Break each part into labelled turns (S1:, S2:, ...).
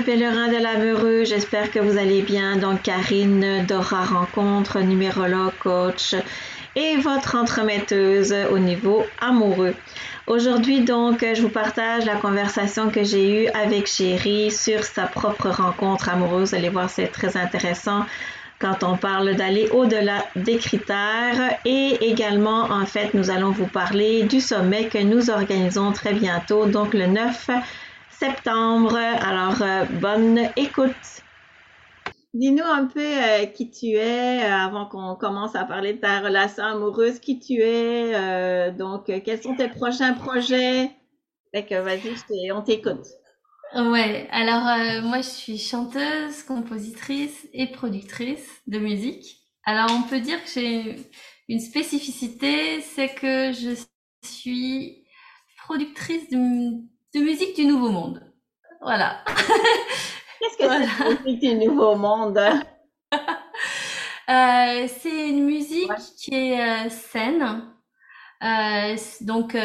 S1: chers pèlerins de l'amoureux, j'espère que vous allez bien. Donc, Karine Dora Rencontre, numérologue, coach et votre entremetteuse au niveau amoureux. Aujourd'hui, donc, je vous partage la conversation que j'ai eue avec Chérie sur sa propre rencontre amoureuse. Vous allez voir, c'est très intéressant quand on parle d'aller au-delà des critères. Et également, en fait, nous allons vous parler du sommet que nous organisons très bientôt, donc le 9 septembre. Alors, euh, bonne écoute. Dis-nous un peu euh, qui tu es euh, avant qu'on commence à parler de ta relation amoureuse, qui tu es, donc quels sont tes prochains projets? Fait que vas-y, on t'écoute.
S2: Ouais, alors moi je suis chanteuse, compositrice et productrice de musique. Alors on peut dire que j'ai une spécificité, c'est que je suis productrice de, de musique du Nouveau Monde. Voilà.
S1: Qu'est-ce que c'est la musique du Nouveau Monde?
S2: Euh, C'est une musique qui est euh, saine. Euh, donc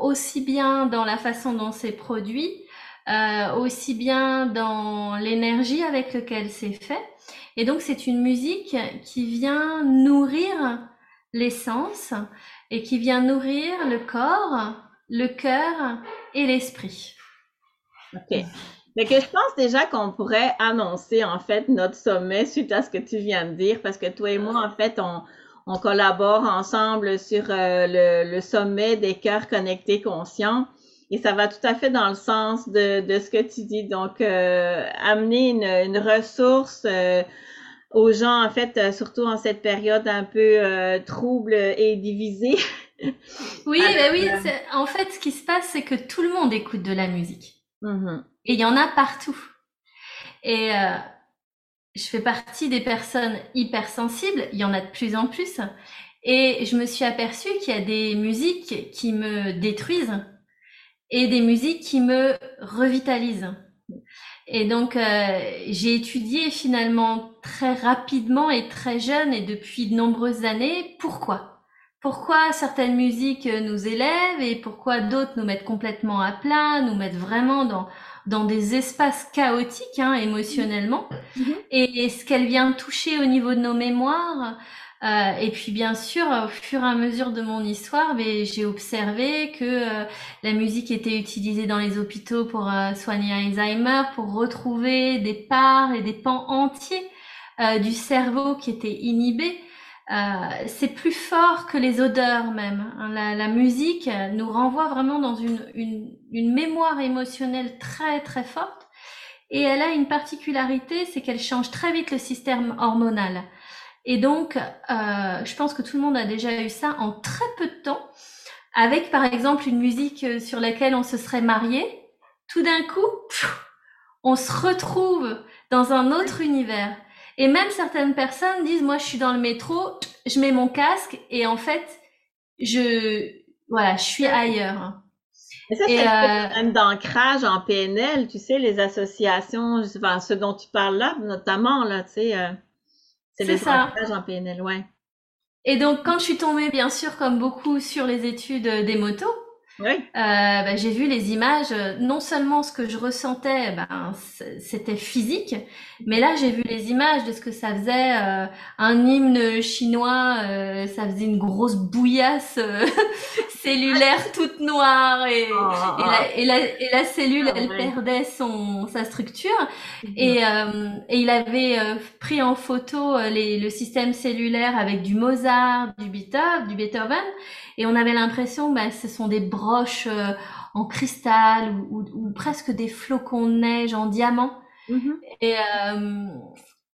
S2: aussi bien dans la façon dont c'est produit, aussi bien dans l'énergie avec laquelle c'est fait. Et donc c'est une musique qui vient nourrir l'essence et qui vient nourrir le corps, le cœur et l'esprit.
S1: OK. Que je pense déjà qu'on pourrait annoncer en fait notre sommet suite à ce que tu viens de dire, parce que toi et moi, en fait, on, on collabore ensemble sur euh, le, le, sommet des cœurs connectés conscients. Et ça va tout à fait dans le sens de, de ce que tu dis. Donc, euh, amener une, une ressource euh, aux gens, en fait, surtout en cette période un peu trouble et divisée.
S2: oui, ben oui. En fait, ce qui se passe, c'est que tout le monde écoute de la musique. Mm-hmm. Et il y en a partout. Et euh, je fais partie des personnes hypersensibles, il y en a de plus en plus. Et je me suis aperçue qu'il y a des musiques qui me détruisent et des musiques qui me revitalisent. Et donc, euh, j'ai étudié finalement très rapidement et très jeune et depuis de nombreuses années pourquoi? Pourquoi certaines musiques nous élèvent et pourquoi d'autres nous mettent complètement à plat, nous mettent vraiment dans, dans des espaces chaotiques hein, émotionnellement? Mm-hmm. Et, ce qu'elle vient toucher au niveau de nos mémoires. Euh, et puis bien sûr, au fur et à mesure de mon histoire, ben, j'ai observé que euh, la musique était utilisée dans les hôpitaux pour euh, soigner Alzheimer, pour retrouver des parts et des pans entiers euh, du cerveau qui étaient inhibés. Euh, c'est plus fort que les odeurs même. Hein. La, la, musique nous renvoie vraiment dans une, une, une, mémoire émotionnelle très très forte. Et elle a une particularité, c'est qu'elle change très vite le système hormonal. Et donc, euh, je pense que tout le monde a déjà eu ça en très peu de temps, avec par exemple une musique sur laquelle on se serait marié. Tout d'un coup, on se retrouve dans un autre univers. Et même certaines personnes disent, moi, je suis dans le métro, je mets mon casque et en fait, je, voilà, je suis ailleurs.
S1: Mais ça, c'est un problème d'ancrage en PNL, tu sais, les associations, enfin, ce dont tu parles là, notamment, là, tu sais, euh, c'est les ancrages en PNL, ouais.
S2: Et donc, quand je suis tombée, bien sûr, comme beaucoup, sur les études des motos, oui. Euh, bah, j'ai vu les images, non seulement ce que je ressentais, ben, c'était physique, mais là j'ai vu les images de ce que ça faisait, euh, un hymne chinois, euh, ça faisait une grosse bouillasse cellulaire toute noire et, oh, oh, et, la, et, la, et, la, cellule, elle perdait son, sa structure. Mhm. Et, et il avait pris en photo les, le système cellulaire avec du Mozart, du Beethoven, du Beethoven et on avait l'impression, bah, ce sont des broches euh, en cristal ou, ou, presque des flocons de neige en diamant. Mm-hmm. Et, euh,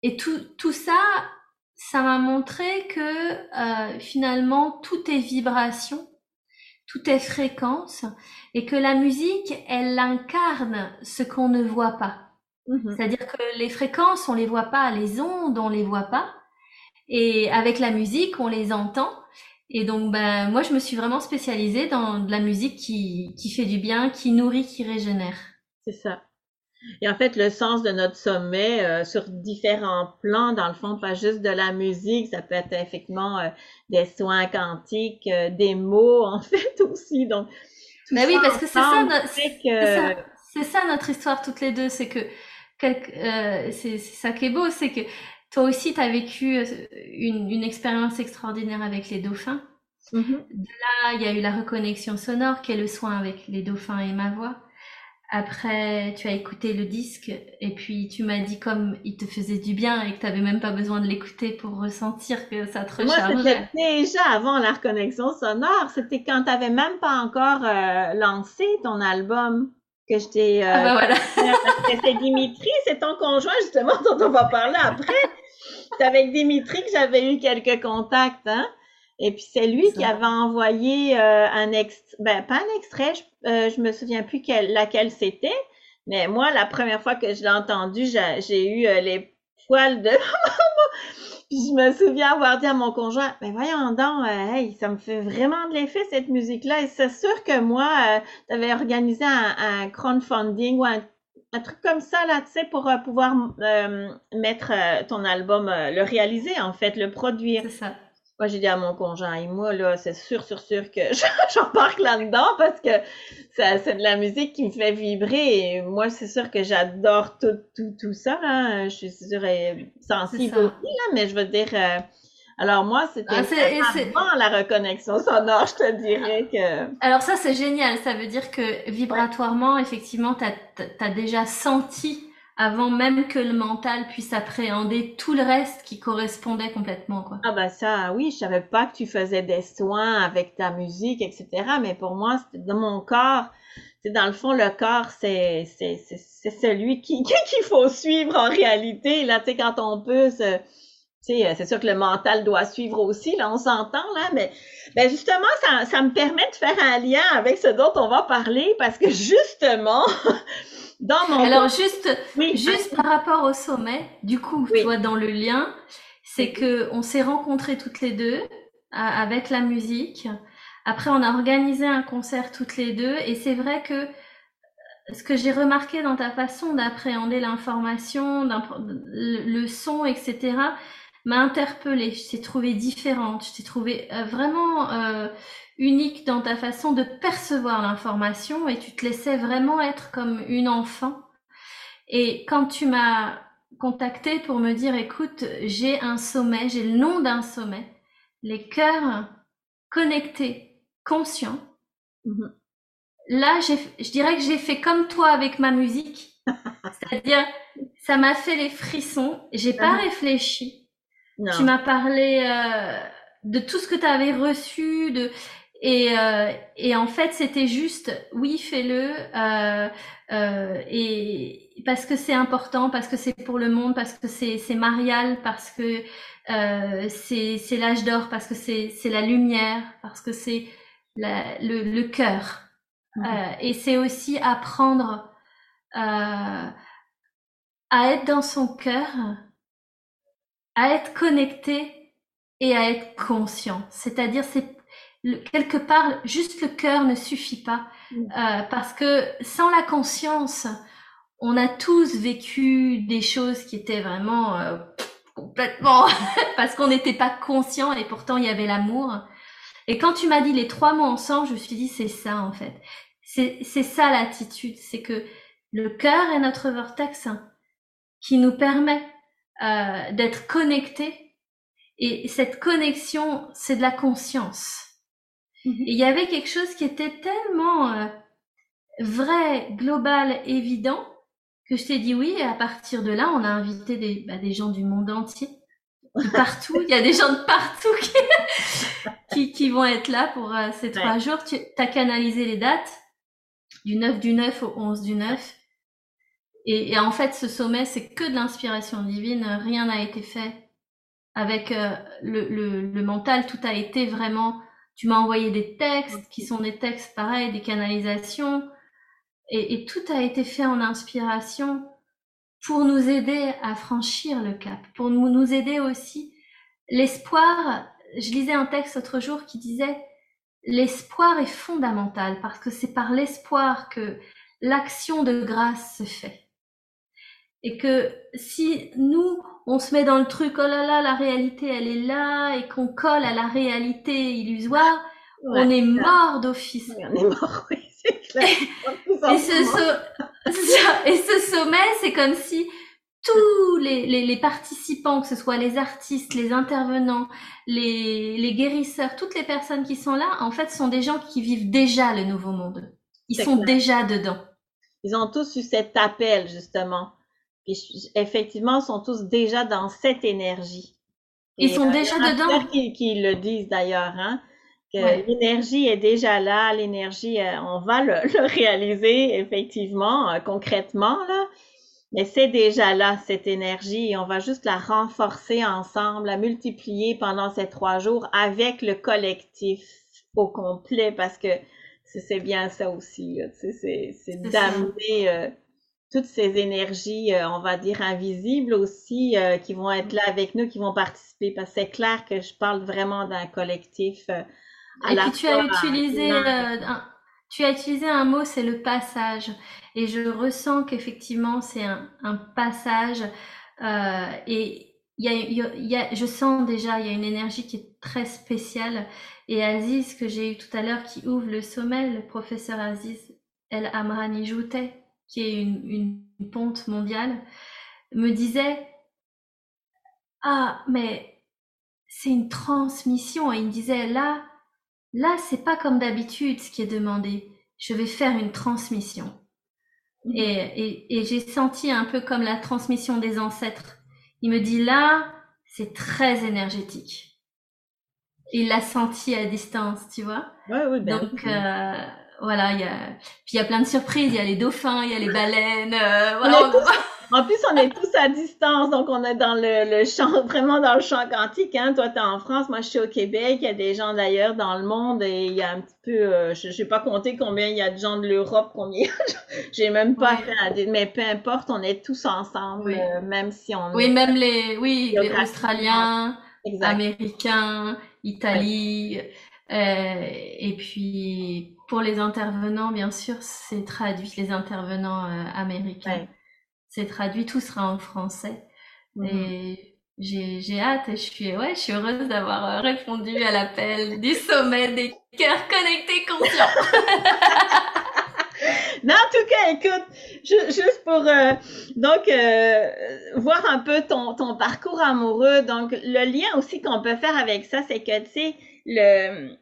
S2: et tout, tout ça, ça m'a montré que euh, finalement tout est vibration, tout est fréquence, et que la musique, elle incarne ce qu'on ne voit pas. Mm-hmm. C'est-à-dire que les fréquences, on les voit pas, les ondes, on les voit pas, et avec la musique, on les entend. Et donc, ben, moi, je me suis vraiment spécialisée dans de la musique qui, qui fait du bien, qui nourrit, qui régénère.
S1: C'est ça. Et en fait, le sens de notre sommet euh, sur différents plans, dans le fond, pas juste de la musique, ça peut être effectivement euh, des soins quantiques, euh, des mots, en fait, aussi. Donc,
S2: ben oui, parce que c'est ça, c'est ça, ça, notre histoire toutes les deux, c'est que c'est ça qui est beau, c'est que toi aussi, tu as vécu une, une expérience extraordinaire avec les dauphins. Mm-hmm. là, il y a eu la reconnexion sonore, qui est le soin avec les dauphins et ma voix. Après, tu as écouté le disque et puis tu m'as dit comme il te faisait du bien et que tu n'avais même pas besoin de l'écouter pour ressentir que ça te rechargeait.
S1: Moi, c'était déjà avant la reconnexion sonore. C'était quand tu n'avais même pas encore euh, lancé ton album que je t'ai... Euh,
S2: ah ben voilà.
S1: c'est Dimitri, c'est ton conjoint justement dont on va parler après. C'est avec Dimitri que j'avais eu quelques contacts, hein? Et puis c'est lui qui avait envoyé euh, un extrait, ben pas un extrait, je, euh, je me souviens plus quel, laquelle c'était, mais moi la première fois que je l'ai entendu, j'ai eu euh, les poils de Puis je me souviens avoir dit à mon conjoint, mais voyons donc, hey, ça me fait vraiment de l'effet cette musique-là. Et c'est sûr que moi, tu avais organisé un, un crowdfunding ou un, un, truc comme ça là, tu sais, pour pouvoir mettre ton album, le réaliser en fait, le produire.
S2: C'est ça.
S1: Moi, j'ai dit à mon conjoint, et moi, là, c'est sûr, sûr, sûr que j'embarque là-dedans parce que c'est de la musique qui me fait vibrer. Et moi, c'est sûr que j'adore tout, tout, tout ça. Là. Je suis sûre et sensible aussi, là, mais je veux dire. Alors moi, c'était ah, la reconnexion sonore, je te dirais que...
S2: Alors ça, c'est génial. Ça veut dire que vibratoirement, effectivement, tu as, as, déjà senti avant même que le mental puisse appréhender tout le reste qui correspondait complètement quoi.
S1: Ah ben ça oui, je savais pas que tu faisais des soins avec ta musique etc. Mais pour moi c'était dans mon corps. C'est dans le fond le corps c'est c'est c'est celui qui qu'il faut suivre en réalité là tu sais quand on peut se c'est sûr que le mental doit suivre aussi, là, on s'entend, là, mais ben justement, ça, ça me permet de faire un lien avec ce dont on va parler parce que justement,
S2: alors juste, juste par rapport au sommet, du coup, tu vois, dans le lien, c'est que on s'est rencontrés toutes les deux avec la musique. Après, on a organisé un concert toutes les deux, et c'est vrai que ce que j'ai remarqué dans ta façon d'appréhender l'information, le son, etc., m'a interpellée. Je t'ai trouvée différente. Je t'ai trouvée euh, vraiment euh, unique dans ta façon de percevoir l'information et tu te laissais vraiment être comme une enfant. Et quand tu m'as contacté pour me dire, écoute, j'ai un sommet, j'ai le nom d'un sommet, les cœurs connectés, conscients. Mhm. Là, je dirais que j'ai fait comme toi avec ma musique. C'est-à-dire, ça m'a fait les frissons. J'ai pas mhm. Tu m'as parlé euh, de tout ce que tu avais reçu, de et, euh, et en fait, c'était juste, oui, fais-le, euh, euh, et parce que c'est important, parce que c'est pour le monde, parce que c'est c'est marial, parce que euh, c'est c'est l'âge d'or, parce que c'est c'est la lumière, parce que c'est le le cœur, mmh. euh, et c'est aussi apprendre euh, à être dans son cœur, à être connecté et à être conscient. C'est-à-dire, c'est quelque part, juste le cœur ne suffit pas. Mm. Euh, parce que sans la conscience, on a tous vécu des choses qui étaient vraiment euh, complètement... parce qu'on n'était pas conscient et pourtant il y avait l'amour. Et quand tu m'as dit les trois mots ensemble, je me suis dit c'est ça en fait. C'est ça l'attitude, c'est que le cœur est notre vortex qui nous permet euh, d'être connectés. Et cette connexion, c'est de la conscience. Mhm. il y avait quelque chose qui était tellement euh, vrai, global, évident, que je t'ai dit oui, et à partir de là, on a invité des, bah, des gens du monde entier, de partout. Il y a des gens de partout qui, qui, vont être là pour euh, ces trois jours. Tu as canalisé les dates du 9 du 9 au 11 du 9. Et, en fait, ce sommet, c'est que de l'inspiration divine. Rien n'a été fait avec euh, le mental. Tout a été vraiment tu m'as envoyé des textes qui sont des textes pareils, des canalisations. Et, tout a été fait en inspiration pour nous aider à franchir le cap, pour nous, nous aider aussi. L'espoir, je lisais un texte l'autre jour qui disait l'espoir est fondamental parce que c'est par l'espoir que l'action de grâce se fait. Et que si nous, on se met dans le truc, oh là là, la réalité, elle est là, et qu'on colle à la réalité illusoire, on est mort d'office.
S1: on est mort, oui, c'est clair.
S2: et, ce, Et ce sommet, c'est comme si tous les, les, participants, que ce soit les artistes, les intervenants, les, les guérisseurs, toutes les personnes qui sont là, en fait, sont des gens qui vivent déjà le nouveau monde. Ils sont déjà dedans.
S1: Ils ont tous eu cet appel, justement. Puis, effectivement, sont tous déjà dans cette énergie.
S2: Ils sont déjà dedans?
S1: Qui, qui le disent d'ailleurs, hein? Que l'énergie est déjà là, l'énergie, euh, on va le, le réaliser effectivement, euh, concrètement, là. Mais c'est déjà là, cette énergie, et on va juste la renforcer ensemble, la multiplier pendant ces trois jours avec le collectif au complet, parce que c'est bien ça aussi, c'est d'amener euh, toutes ces énergies, euh, on va dire invisibles aussi, euh, qui vont être là avec nous, qui vont participer, parce que c'est clair que je parle vraiment d'un collectif.
S2: à et puis tu as utilisé un, tu as utilisé un mot, c'est le passage. Et je ressens qu'effectivement, c'est un, un, passage. Euh, et y a, y a, je sens déjà, il y a une énergie qui est très spéciale. Et Aziz, que j'ai eu tout à l'heure, qui ouvre le sommet, le professeur Aziz El Amrani Joutet, qui est une, une ponte mondiale, me disait Ah, mais c'est une transmission. Et il me disait Là, Là, c'est pas comme d'habitude ce qui est demandé. Je vais faire une transmission. Mhm. Et, et, j'ai senti un peu comme la transmission des ancêtres. Il me dit là, c'est très énergétique. Il l'a senti à distance, tu vois.
S1: Ouais, oui, ben,
S2: Donc euh, voilà, il y a puis il y a plein de surprises. Il y a les dauphins, il y a les baleines. Euh, voilà.
S1: En plus, on est tous à distance, donc on est dans le, champ, vraiment dans le champ quantique. Hein. Toi, tu es en France, moi, je suis au Québec. Il y a des gens d'ailleurs dans le monde et il y a un petit peu, euh, je n'ai pas compté combien il y a de gens de l'Europe, combien. J'ai même pas fait, mais peu importe, on est tous ensemble, euh, même si on.
S2: Oui, même les, oui, les Australiens, Américains, Italie. Euh, et puis pour les intervenants, bien sûr, c'est traduit les intervenants américains c'est traduit, tout sera en français. Mhm. Et j'ai hâte et je suis, ouais, je suis heureuse d'avoir euh, répondu à l'appel du sommet des cœurs connectés conscients.
S1: non, en tout cas, écoute, juste pour euh, donc euh, voir un peu ton, ton parcours amoureux. Donc, le lien aussi qu'on peut faire avec ça, c'est que tu sais, le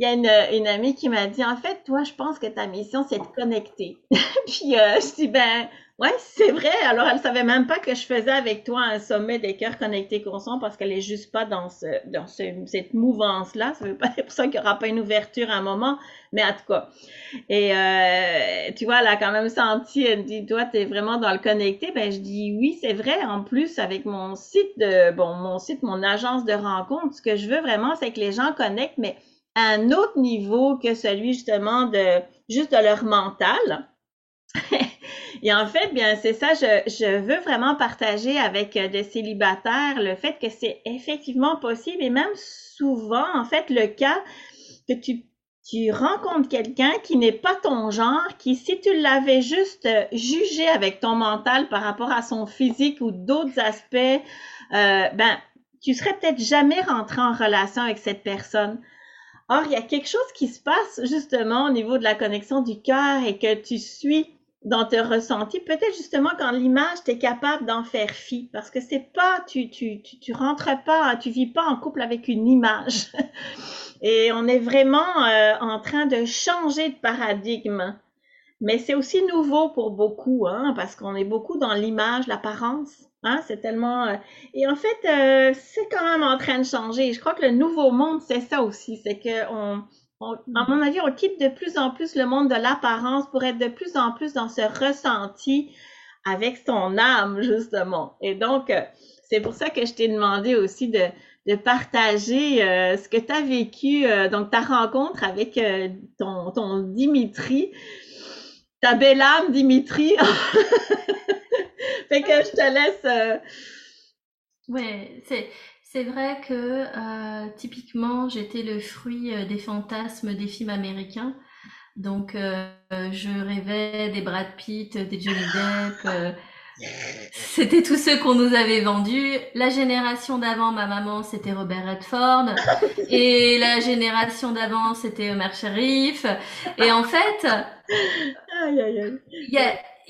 S1: il y a une, une amie qui m'a dit en fait, toi, je pense que ta mission, c'est de connecter. Puis je dis ben oui, c'est vrai. Alors, elle savait même pas que je faisais avec toi un sommet des cœurs connectés conscients parce qu'elle est juste pas dans ce, dans cette mouvance-là. Ça veut pas dire pour ça qu'il n'y aura pas une ouverture à un moment, mais en tout cas. Et euh, tu vois, elle a quand même senti, elle me dit, toi, tu es vraiment dans le connecté. Ben, je dis oui, c'est vrai. En plus, avec mon site de, bon, mon site, mon agence de rencontre, ce que je veux vraiment, c'est que les gens connectent, mais un autre niveau que celui justement de juste de leur mental. Et en fait, bien, c'est ça, je, je, veux vraiment partager avec euh, des célibataires le fait que c'est effectivement possible et même souvent, en fait, le cas que tu, tu rencontres quelqu'un qui n'est pas ton genre, qui, si tu l'avais juste euh, jugé avec ton mental par rapport à son physique ou d'autres aspects, euh, ben, tu serais peut-être jamais rentré en relation avec cette personne. Or, il y a quelque chose qui se passe justement au niveau de la connexion du cœur et que tu suis dans tes ressentis, peut-être justement quand l'image, tu es capable d'en faire fi, parce que c'est pas, tu, tu, tu, rentres pas, tu vis pas en couple avec une image. Et on est vraiment euh, en train de changer de paradigme. Mais c'est aussi nouveau pour beaucoup, hein, parce qu'on est beaucoup dans l'image, l'apparence. Hein, c'est tellement. Euh, et en fait, euh, c'est quand même en train de changer. Je crois que le nouveau monde, c'est ça aussi. C'est que on, à mon avis, on quitte de plus en plus le monde de l'apparence pour être de plus en plus dans ce ressenti avec son âme, justement. Et donc, euh, c'est pour ça que je t'ai demandé aussi de, partager ce que tu as vécu, donc ta rencontre avec ton Dimitri, ta belle âme Dimitri. fait que je te laisse.
S2: Oui, c'est c'est vrai que euh, typiquement, j'étais le fruit euh, des fantasmes des films américains. Donc, euh, je rêvais des Brad Pitt, des Johnny Depp, c'était tous ceux qu'on nous avait vendus. La génération d'avant, ma maman, c'était Robert Redford. Et la génération d'avant, c'était Omer Sharif. Et en fait,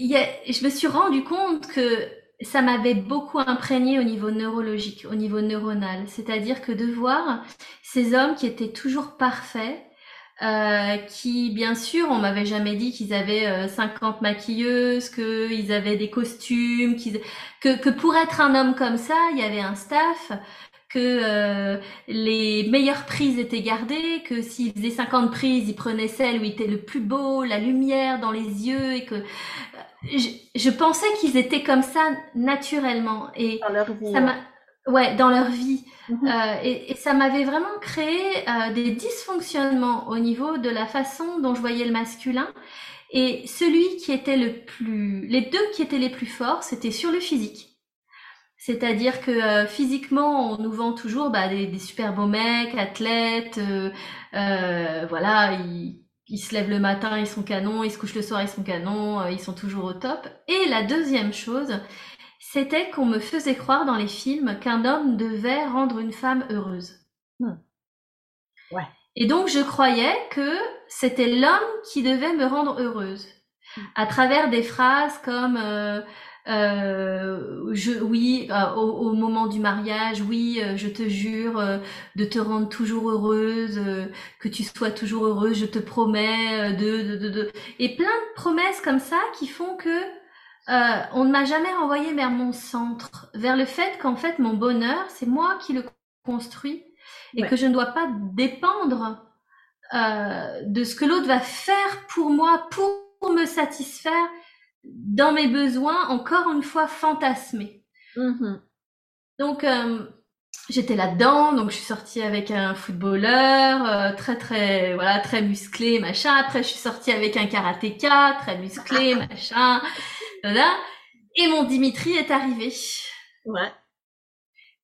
S2: je me suis rendu compte que ça m'avait beaucoup imprégné au niveau neurologique, au niveau neuronal. C'est-à-dire que de voir ces hommes qui étaient toujours parfaits, euh, qui, bien sûr, on m'avait jamais dit qu'ils avaient 50 euh, maquilleuses, qu'ils avaient des costumes, que pour être un homme comme ça, il y avait un staff, que euh, les meilleures prises étaient gardées, que s'ils faisaient 50 prises, ils prenaient celle où il était le plus beau, la lumière dans les yeux, et que je, je pensais qu'ils étaient comme ça naturellement. Et
S1: dans leur vie.
S2: Ça m'a, ouais, dans leur vie. Mhm. Euh, et, et, ça m'avait vraiment créé euh, des dysfonctionnements au niveau de la façon dont je voyais le masculin. Et celui qui était le plus, les deux qui étaient les plus forts, c'était sur le physique. C'est-à-dire que euh, physiquement, on nous vend toujours bah, des, des, super beaux mecs, athlètes, euh, euh, voilà, ils, ils, se lèvent le matin, ils sont canons, ils se couchent le soir, ils sont canons, ils sont toujours au top. Et la deuxième chose, c'était qu'on me faisait croire dans les films qu'un homme devait rendre une femme heureuse.
S1: Hmm. Ouais.
S2: Et donc je croyais que c'était l'homme qui devait me rendre heureuse, hmm. à travers des phrases comme euh, je, oui, euh, au, moment du mariage, oui, euh, je te jure euh, de te rendre toujours heureuse, que tu sois toujours heureuse, je te promets de, de, de, de, et plein de promesses comme ça qui font que on ne m'a jamais renvoyé vers mon centre, vers le fait qu'en fait mon bonheur, c'est moi qui le construis et que je ne dois pas dépendre de ce que l'autre va faire pour moi pour me satisfaire dans mes besoins, encore une fois, fantasmés.
S1: Mm-hmm.
S2: Donc, euh, j'étais là-dedans, donc je suis sortie avec un footballeur euh, très très voilà très musclé machin. Après, je suis sortie avec un karatéka très musclé machin. Voilà. Et mon Dimitri est arrivé.
S1: Ouais.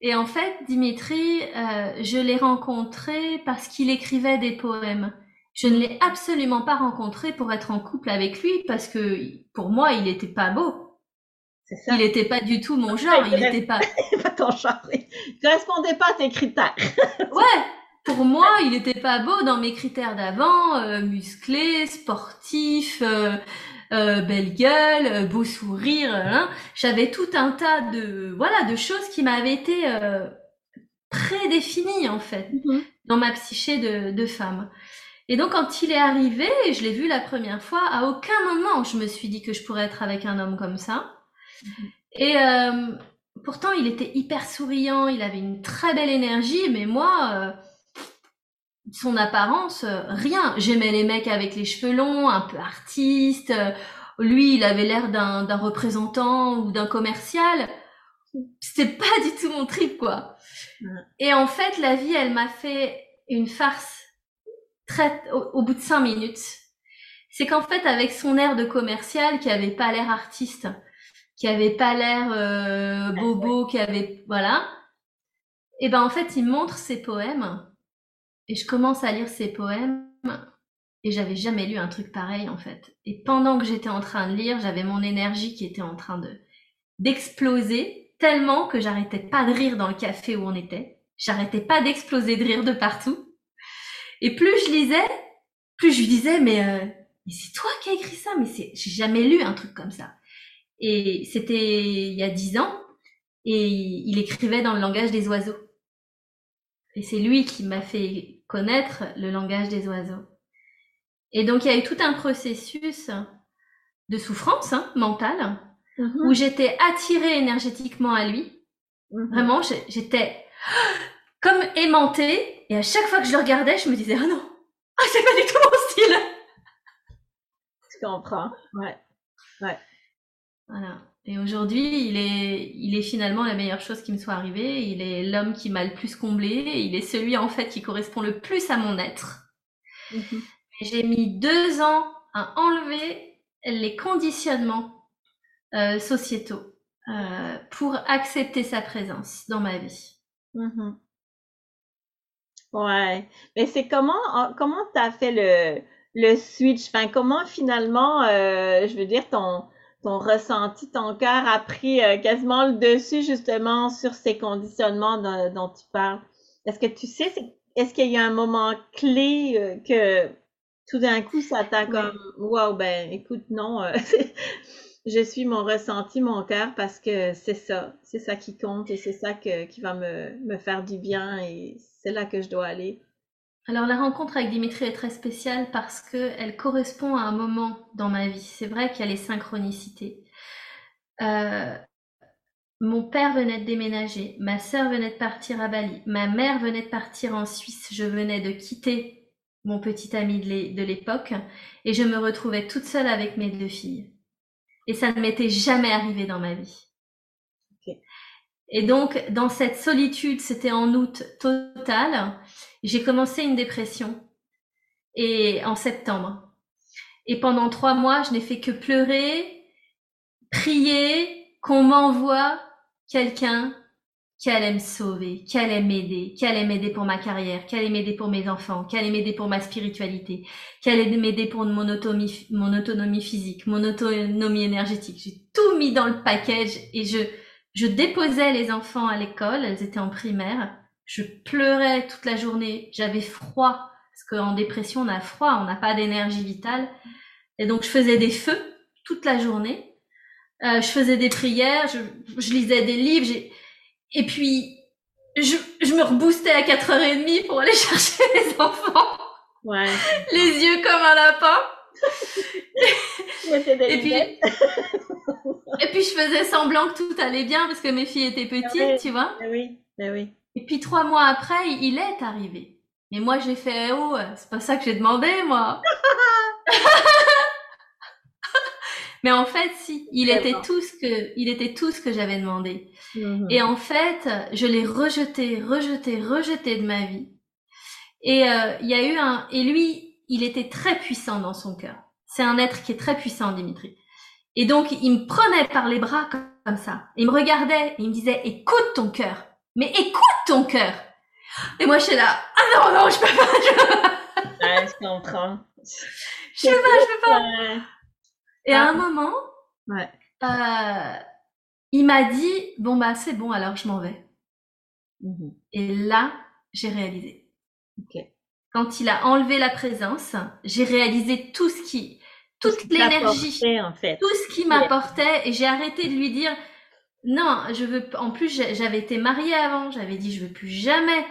S2: Et en fait, Dimitri, euh, je l'ai rencontré parce qu'il écrivait des poèmes. Je ne l'ai absolument pas rencontré pour être en couple avec lui parce que pour moi, il n'était pas beau. Ça. Il n'était pas du tout mon genre. Il n'était pas.
S1: pas ton genre. Il correspondait pas à tes critères.
S2: ouais. Pour moi, il n'était pas beau dans mes critères d'avant, euh, musclé, sportif, euh, euh, belle gueule, beau sourire. Hein. J'avais tout un tas de voilà de choses qui m'avaient été prédéfinies en fait mm-hmm. dans ma psyché de, de femme. Et donc quand il est arrivé, je l'ai vu la première fois, à aucun moment je me suis dit que je pourrais être avec un homme comme ça. Mhm. Et euh, pourtant il était hyper souriant, il avait une très belle énergie, mais moi, euh, son apparence, euh, rien. J'aimais les mecs avec les cheveux longs, un peu artistes. lui, il avait l'air d'un représentant ou d'un commercial. C'était pas du tout mon trip, quoi. Et en fait, la vie, elle m'a fait une farce très, au, bout de cinq minutes, c'est qu'en fait, avec son air de commercial, qui avait pas l'air artiste, qui avait pas l'air euh, bobo, qui avait, voilà, et eh ben en fait, il montre ses poèmes, et je commence à lire ses poèmes, et j'avais jamais lu un truc pareil en fait. Et pendant que j'étais en train de lire, j'avais mon énergie qui était en train de d'exploser tellement que j'arrêtais pas de rire dans le café où on était. J'arrêtais pas d'exploser de rire de partout. Et plus je lisais, plus je lui disais, mais, euh, mais c'est toi qui as écrit ça, mais c'est, j'ai jamais lu un truc comme ça. Et c'était il y a dix ans, et il écrivait dans le langage des oiseaux. Et c'est lui qui m'a fait connaître le langage des oiseaux. Et donc il y a eu tout un processus de souffrance hein, mentale, mm-hmm. où j'étais attirée énergétiquement à lui. Mm-hmm. Vraiment, j'étais comme aimantée et à chaque fois que je le regardais, je me disais, ah non, ah, c'est pas du tout mon style.
S1: Je comprends. Ouais. Ouais.
S2: Voilà. Et aujourd'hui, il est, il est finalement la meilleure chose qui me soit arrivée. Il est l'homme qui m'a le plus comblé. Il est celui, en fait, qui correspond le plus à mon être. Mm-hmm. J'ai mis deux ans à enlever les conditionnements euh, sociétaux euh, pour accepter sa présence dans ma vie.
S1: Mm-hmm. Ouais. Mais c'est comment comment tu as fait le le switch? Enfin, comment finalement, euh, je veux dire, ton ton ressenti, ton cœur a pris euh, quasiment le dessus justement sur ces conditionnements dont tu parles? Est-ce que tu sais, est-ce qu'il y a un moment clé euh, que tout d'un coup ça t'a comme, wow, ben écoute, non, je suis mon ressenti, mon cœur parce que c'est ça, c'est ça qui compte et c'est ça qui va me, me faire du bien et c'est là que je dois aller.
S2: Alors la rencontre avec Dimitri est très spéciale parce qu'elle correspond à un moment dans ma vie. C'est vrai qu'il y a les synchronicités. Euh, mon père venait de déménager, ma sœur venait de partir à Bali, ma mère venait de partir en Suisse, je venais de quitter mon petit ami de l'époque et je me retrouvais toute seule avec mes deux filles. Et ça ne m'était jamais arrivé dans ma vie. Et donc, dans cette solitude, c'était en août total, j'ai commencé une dépression et en septembre. Et pendant trois mois, je n'ai fait que pleurer, prier qu'on m'envoie quelqu'un qui allait me sauver, qui allait m'aider, qui allait m'aider pour ma carrière, qui allait m'aider pour mes enfants, qui allait m'aider pour ma spiritualité, qui allait m'aider pour mon autonomie, mon autonomie physique, mon autonomie énergétique. J'ai tout mis dans le package et je, je déposais les enfants à l'école, elles étaient en primaire, je pleurais toute la journée, j'avais froid, parce qu'en dépression, on a froid, on n'a pas d'énergie vitale. Et donc, je faisais des feux toute la journée. Euh, je faisais des prières, je, je lisais des livres. Et puis, je, je, me reboostais à 4h30 pour aller chercher les enfants. Ouais. Les yeux comme un lapin. Et, puis, et puis, je faisais semblant que tout allait bien parce que mes filles étaient petites, tu vois.
S1: oui, oui.
S2: Et puis trois mois après, il est arrivé. Mais moi, j'ai fait, oh, c'est pas ça que j'ai demandé, moi. Mais en fait, si, il était tout ce que, il était tout ce que j'avais demandé. Mhm. Et en fait, je l'ai rejeté, rejeté, rejeté de ma vie. Et euh, il y a eu un, et lui, il était très puissant dans son cœur. C'est un être qui est très puissant, Dimitri. Et donc, il me prenait par les bras comme, ça. Il me regardait, et il me disait, écoute ton cœur. Mais écoute ton cœur. Et moi, je suis là. Ah non, non, je peux pas.
S1: Je Ouais, je comprends.
S2: Je peux pas, je peux pas. Et à un moment, ouais. euh, il m'a dit bon bah c'est bon alors je m'en vais. Mm-hmm. Et là, j'ai réalisé. Okay. Quand il a enlevé la présence, j'ai réalisé tout ce qui, toute l'énergie, en fait. tout ce qui m'apportait, et j'ai arrêté de lui dire non, je veux. En plus, j'avais été mariée avant. J'avais dit, je veux plus jamais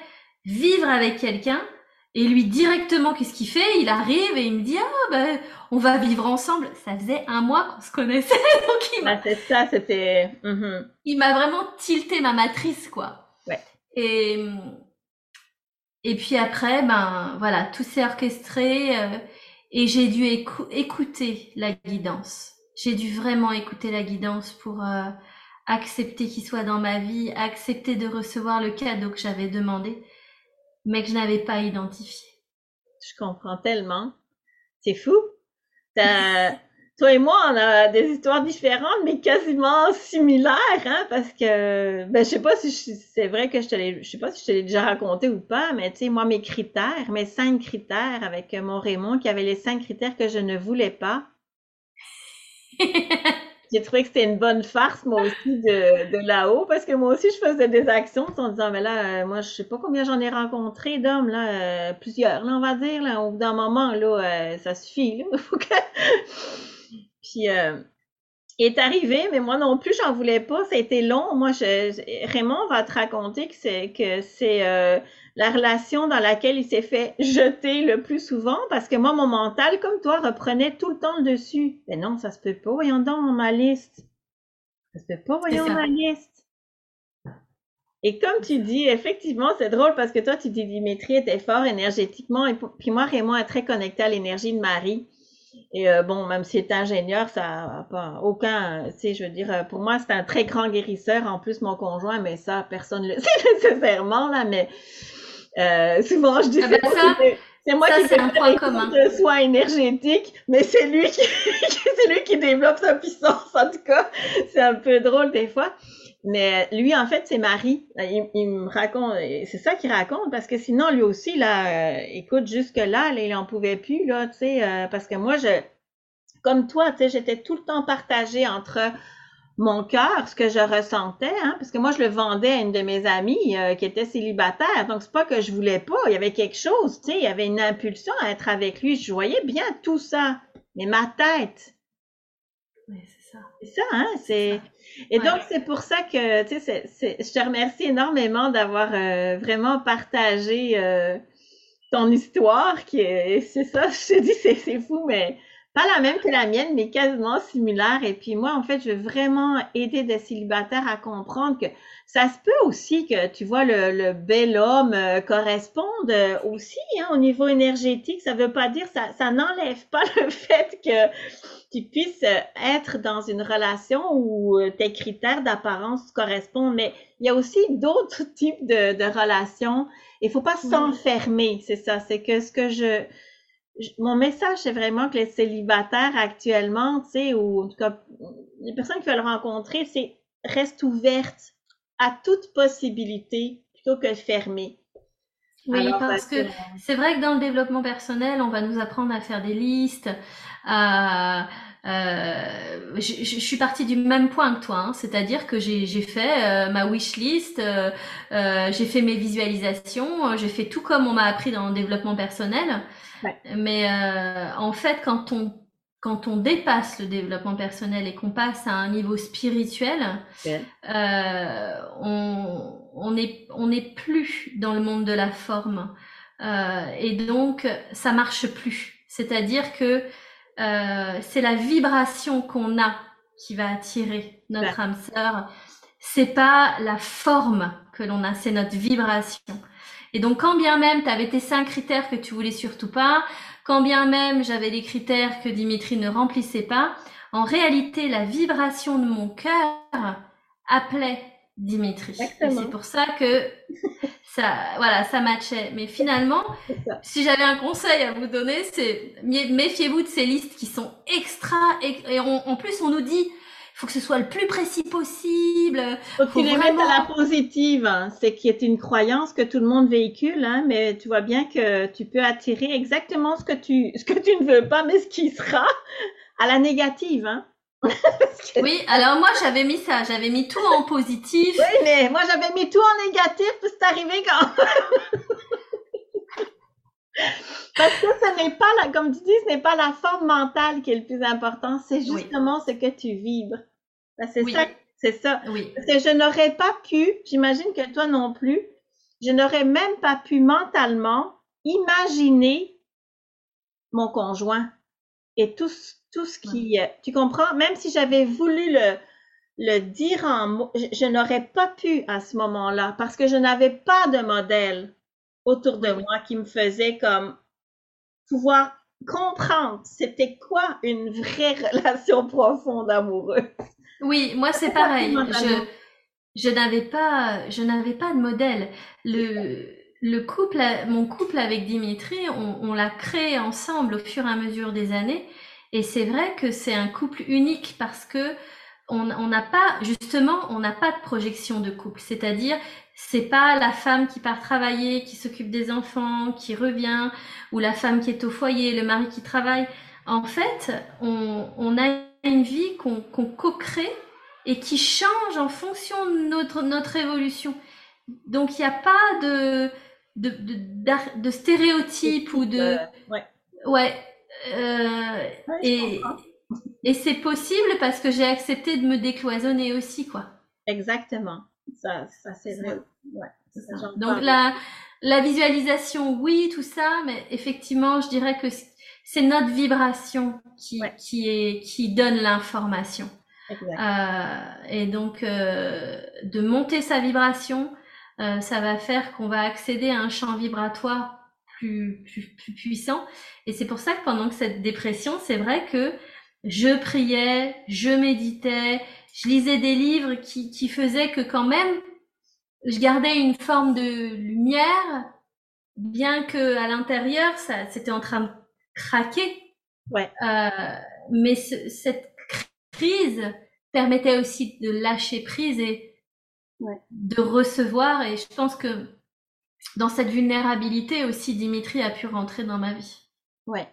S2: vivre avec quelqu'un. Et lui directement, qu'est-ce qu'il fait? Il arrive et il me dit, ah ben, on va vivre ensemble. Ça faisait un mois qu'on se connaissait, donc
S1: il m'a. Ah, c'est ça, c'était.
S2: Mm-hmm. Il m'a vraiment tilté ma matrice, quoi.
S1: Ouais.
S2: Et et puis après, ben voilà, tout s'est orchestré euh, et j'ai dû écouter la guidance. J'ai dû vraiment écouter la guidance pour euh, accepter qu'il soit dans ma vie, accepter de recevoir le cadeau que j'avais demandé, mais que je n'avais pas identifié.
S1: Je comprends tellement. C'est fou. Toi et moi, on a des histoires différentes, mais quasiment similaires, hein, parce que, ben, je sais pas si c'est vrai que je te l'ai, je sais pas si je te l'ai déjà raconté ou pas, mais tu sais, moi, mes critères, mes cinq critères avec mon Raymond, qui avait les cinq critères que je ne voulais pas. J'ai trouvé que c'était une bonne farce, moi aussi, de, de là-haut, parce que moi aussi, je faisais des actions en disant, mais là, euh, moi, je sais pas combien j'en ai rencontré d'hommes, là, euh, plusieurs, là, on va dire, là, au bout d'un moment, là, euh, ça suffit, là, faut que... Puis, est arrivé, mais moi non plus, j'en voulais pas, ça a été long. Moi, je, Raymond va te raconter que c'est, que c'est la relation dans laquelle il s'est fait jeter le plus souvent parce que moi, mon mental, comme toi, reprenait tout le temps le dessus. Mais non, ça se peut pas. Voyons donc ma liste. Ça se peut pas, voyons ma liste. Et comme tu dis, effectivement, c'est drôle parce que toi, tu dis Dimitri était fort énergétiquement et puis moi, Raymond est très connecté à l'énergie de Marie. Et euh, bon, même s'il est ingénieur, ça n'a pas aucun, tu sais, je veux dire, euh, pour moi, c'est un très grand guérisseur. En plus, mon conjoint, mais ça, personne ne le sait nécessairement, là, mais euh, souvent, je dis ah ben c'est moi qui fais un point commun. de soins énergétiques, mais c'est lui qui, c'est lui qui développe sa puissance. En tout cas, c'est un peu drôle des fois. Mais lui, en fait, c'est Marie. Il, me raconte, c'est ça qu'il raconte, parce que sinon, lui aussi, là, euh, écoute, jusque-là, il en pouvait plus, là, tu sais, euh, parce que moi, je, comme toi, tu sais, j'étais tout le temps partagée entre mon cœur, ce que je ressentais, hein, parce que moi, je le vendais à une de mes amies euh, qui était célibataire. Donc, c'est pas que je voulais pas. Il y avait quelque chose, tu sais, il y avait une impulsion à être avec lui. Je voyais bien tout ça. Mais ma tête.
S2: Oui, c'est ça.
S1: C'est ça, hein? C'est. Et donc, c'est pour ça que, tu sais, je te remercie énormément d'avoir euh, vraiment partagé euh, ton histoire, qui est, c'est ça, je te dis, c'est fou, mais pas la même que la mienne, mais quasiment similaire. Et puis moi, en fait, je veux vraiment aider des célibataires à comprendre que ça se peut aussi que, tu vois, le, bel homme euh, corresponde euh, aussi hein, au niveau énergétique. Ça veut pas dire, ça, ça n'enlève pas le fait que tu puisses être dans une relation où euh, tes critères d'apparence correspondent. Mais il y a aussi d'autres types de, de relations. Il faut pas s'enfermer, c'est ça. C'est que ce que je mon message, c'est vraiment que les célibataires actuellement, tu sais, ou en tout cas, les personnes qui veulent rencontrer, c'est reste ouverte à toute possibilité plutôt que fermée.
S2: Oui, parce que c'est vrai que dans le développement personnel, on va nous apprendre à faire des listes, à, euh, je, je, suis partie du même point que toi, hein, c'est-à-dire que j'ai fait euh, ma wish list, euh, j'ai fait mes visualisations, j'ai fait tout comme on m'a appris dans le développement personnel. Mais en fait, quand on, quand on dépasse le développement personnel et qu'on passe à un niveau spirituel, on, on n'est on est plus dans le monde de la forme. Et donc, ça marche plus. C'est-à-dire que euh, c'est la vibration qu'on a qui va attirer notre âme sœur. C'est pas la forme que l'on a, c'est notre vibration. Et donc, quand bien même tu avais tes cinq critères que tu voulais surtout pas, quand bien même j'avais des critères que Dimitri ne remplissait pas, en réalité, la vibration de mon cœur appelait Dimitri. C'est pour ça que ça, voilà, ça matchait. Mais finalement, si j'avais un conseil à vous donner, c'est méfiez-vous de ces listes qui sont extra, et en plus on nous dit, faut que ce soit le plus précis possible.
S1: Faut, faut les mettre à la positive. Hein. C'est qui est une croyance que tout le monde véhicule, hein, mais tu vois bien que tu peux attirer exactement ce que tu, ce que tu ne veux pas, mais ce qui sera à la négative. Hein.
S2: Oui, alors moi j'avais mis ça, j'avais mis tout en positif.
S1: Oui, mais moi j'avais mis tout en négatif, puis c'est arrivé quand Parce que ce n'est pas la, comme tu dis, ce n'est pas la forme mentale qui est le plus important, c'est justement ce que tu vibres. Ben, c'est ça, c'est ça.
S2: Oui.
S1: Parce que je n'aurais pas pu, j'imagine que toi non plus, je n'aurais même pas pu mentalement imaginer mon conjoint et tout, tout ce qui, tu comprends? Même si j'avais voulu le, le dire en mots, je n'aurais pas pu à ce moment-là parce que je n'avais pas de modèle autour de moi qui me faisait comme pouvoir comprendre c'était quoi une vraie relation profonde amoureuse.
S2: Oui, moi c'est pareil. Je, je n'avais pas, je n'avais pas de modèle. Le, le couple, mon couple avec Dimitri, on, on l'a créé ensemble au fur et à mesure des années. Et c'est vrai que c'est un couple unique parce que on n'a pas, justement, on n'a pas de projection de couple. C'est-à-dire, c'est pas la femme qui part travailler, qui s'occupe des enfants, qui revient, ou la femme qui est au foyer, le mari qui travaille. En fait, on, a une vie qu'on co-crée et qui change en fonction de notre, notre évolution. Donc, il n'y a pas de, de, de, stéréotypes ou de...
S1: Euh, ouais.
S2: Ouais. Euh, et, et c'est possible parce que j'ai accepté de me décloisonner aussi, quoi.
S1: Exactement. Ça, ça c'est vrai.
S2: Donc la, la visualisation, oui, tout ça, mais effectivement, je dirais que c'est notre vibration qui, qui, est, qui donne l'information. Euh, et donc, euh, de monter sa vibration, euh, ça va faire qu'on va accéder à un champ vibratoire plus, plus, plus puissant. Et c'est pour ça que pendant que cette dépression, c'est vrai que je priais, je méditais, je lisais des livres qui, qui faisaient que quand même, je gardais une forme de lumière, bien que à l'intérieur, ça, c'était en train de craquer.
S1: Ouais.
S2: Euh, mais cette crise permettait aussi de lâcher prise et de recevoir. Et je pense que dans cette vulnérabilité aussi, Dimitri a pu rentrer dans ma vie.
S1: Ouais.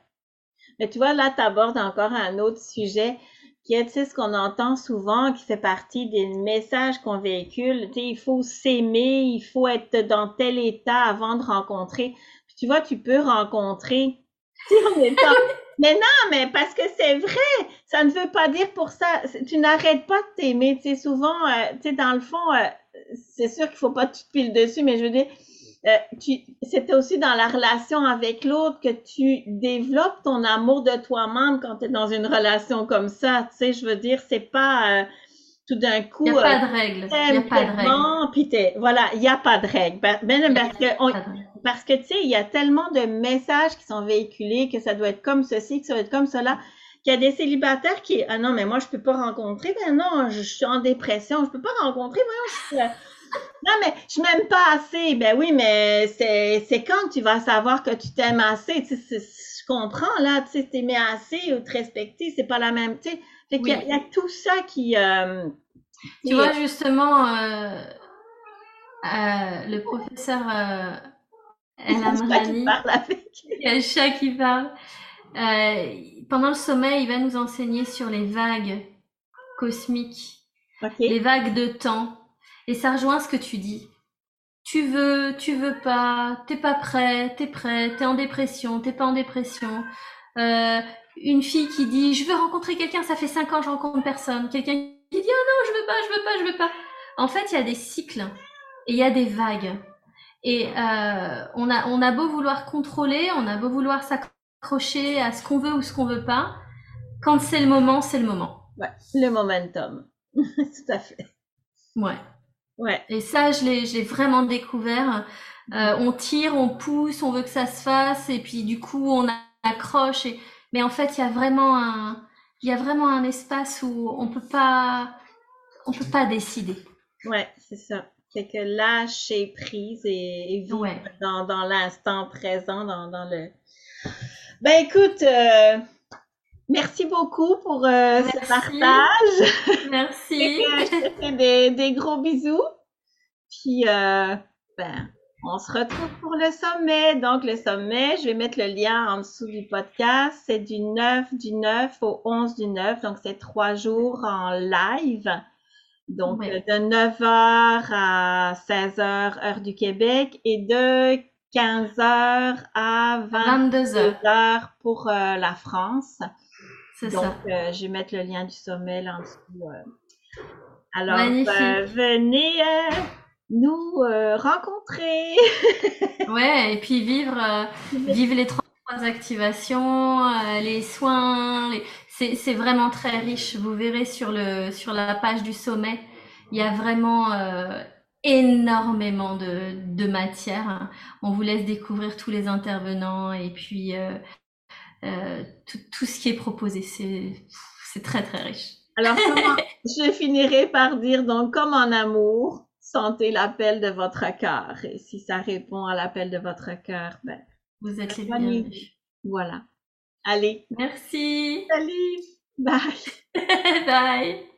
S1: Mais tu vois, là, tu abordes encore un autre sujet qui est, tu sais, ce qu'on entend souvent, qui fait partie des messages qu'on véhicule. Tu sais, il faut s'aimer, il faut être dans tel état avant de rencontrer. Puis tu vois, tu peux rencontrer si on est pas... mais non, mais parce que c'est vrai, ça ne veut pas dire pour ça. Tu n'arrêtes pas de t'aimer. Tu sais, souvent, euh, tu sais, dans le fond, euh, c'est sûr qu'il faut pas que tu te piles dessus, mais je veux dire, euh, c'est aussi dans la relation avec l'autre que tu développes ton amour de toi-même quand tu es dans une relation comme ça. Tu sais, je veux dire, c'est pas euh, tout d'un coup. Il
S2: n'y a pas de règle. Il n'y a pas de
S1: règle. voilà, il n'y a pas de règle. Ben, ben parce, que parce que, tu sais, il y a tellement de messages qui sont véhiculés que ça doit être comme ceci, que ça doit être comme cela qu'il y a des célibataires qui ah non mais moi je peux pas rencontrer ben non je, suis en dépression je peux pas rencontrer voyons non, mais je m'aime pas assez. Ben oui, mais c'est quand tu vas savoir que tu t'aimes assez? Tu sais, je comprends, là, tu sais, t'aimer assez ou te respecter, c'est pas la même, tu sais. Fait qu'il y, a tout ça qui... Euh,
S2: tu vois, justement, euh, euh, le professeur El Amrani, il y a le chat qui parle. pendant le sommeil, il va nous enseigner sur les vagues cosmiques, les vagues de temps. Et ça rejoint ce que tu dis. Tu veux, tu veux pas, t'es pas prêt, t'es prêt, t'es en dépression, t'es pas en dépression. Euh, une fille qui dit je veux rencontrer quelqu'un, ça fait cinq ans je rencontre personne. Quelqu'un qui dit oh non je veux pas, je veux pas, je veux pas. En fait il y a des cycles et il y a des vagues. Et euh, on a on a beau vouloir contrôler, on a beau vouloir s'accrocher à ce qu'on veut ou ce qu'on veut pas. Quand c'est le moment, c'est le moment.
S1: Ouais, le momentum. Tout à fait.
S2: Ouais. Ouais. Et ça, je l'ai, vraiment découvert. Euh, on tire, on pousse, on veut que ça se fasse, et puis du coup, on accroche. Et... Mais en fait, il y a vraiment un, il y a vraiment un espace où on peut pas, on peut pas décider.
S1: Ouais, c'est ça. C'est que lâcher prise et, vivre dans, dans l'instant présent, dans, dans le. Ben écoute, euh, Merci beaucoup pour euh, ce partage.
S2: Merci.
S1: je te fais des, des, gros bisous. Puis, euh, ben, on se retrouve pour le sommet. Donc, le sommet, je vais mettre le lien en dessous du podcast. C'est du 9 du 9 au 11 du 9. Donc, c'est trois jours en live. Donc, de 9h à 16h, heure du Québec, et de 15h à 22h pour euh, la France. Donc, euh, je vais mettre le lien du sommet là en dessous. Euh. Alors, euh, venez nous rencontrer.
S2: ouais, et puis vivre, vivre les trois activations, les soins. C'est vraiment très riche. Vous verrez sur, le, sur la page du sommet, il y a vraiment énormément de, de matière. On vous laisse découvrir tous les intervenants et puis euh, tout, ce qui est proposé. C'est très très riche.
S1: Alors, je finirai par dire donc, comme en amour, sentez l'appel de votre cœur. Et si ça répond à l'appel de votre cœur, ben,
S2: vous êtes les bienvenus.
S1: Voilà. Allez.
S2: Merci.
S1: Salut. Bye.
S2: Bye.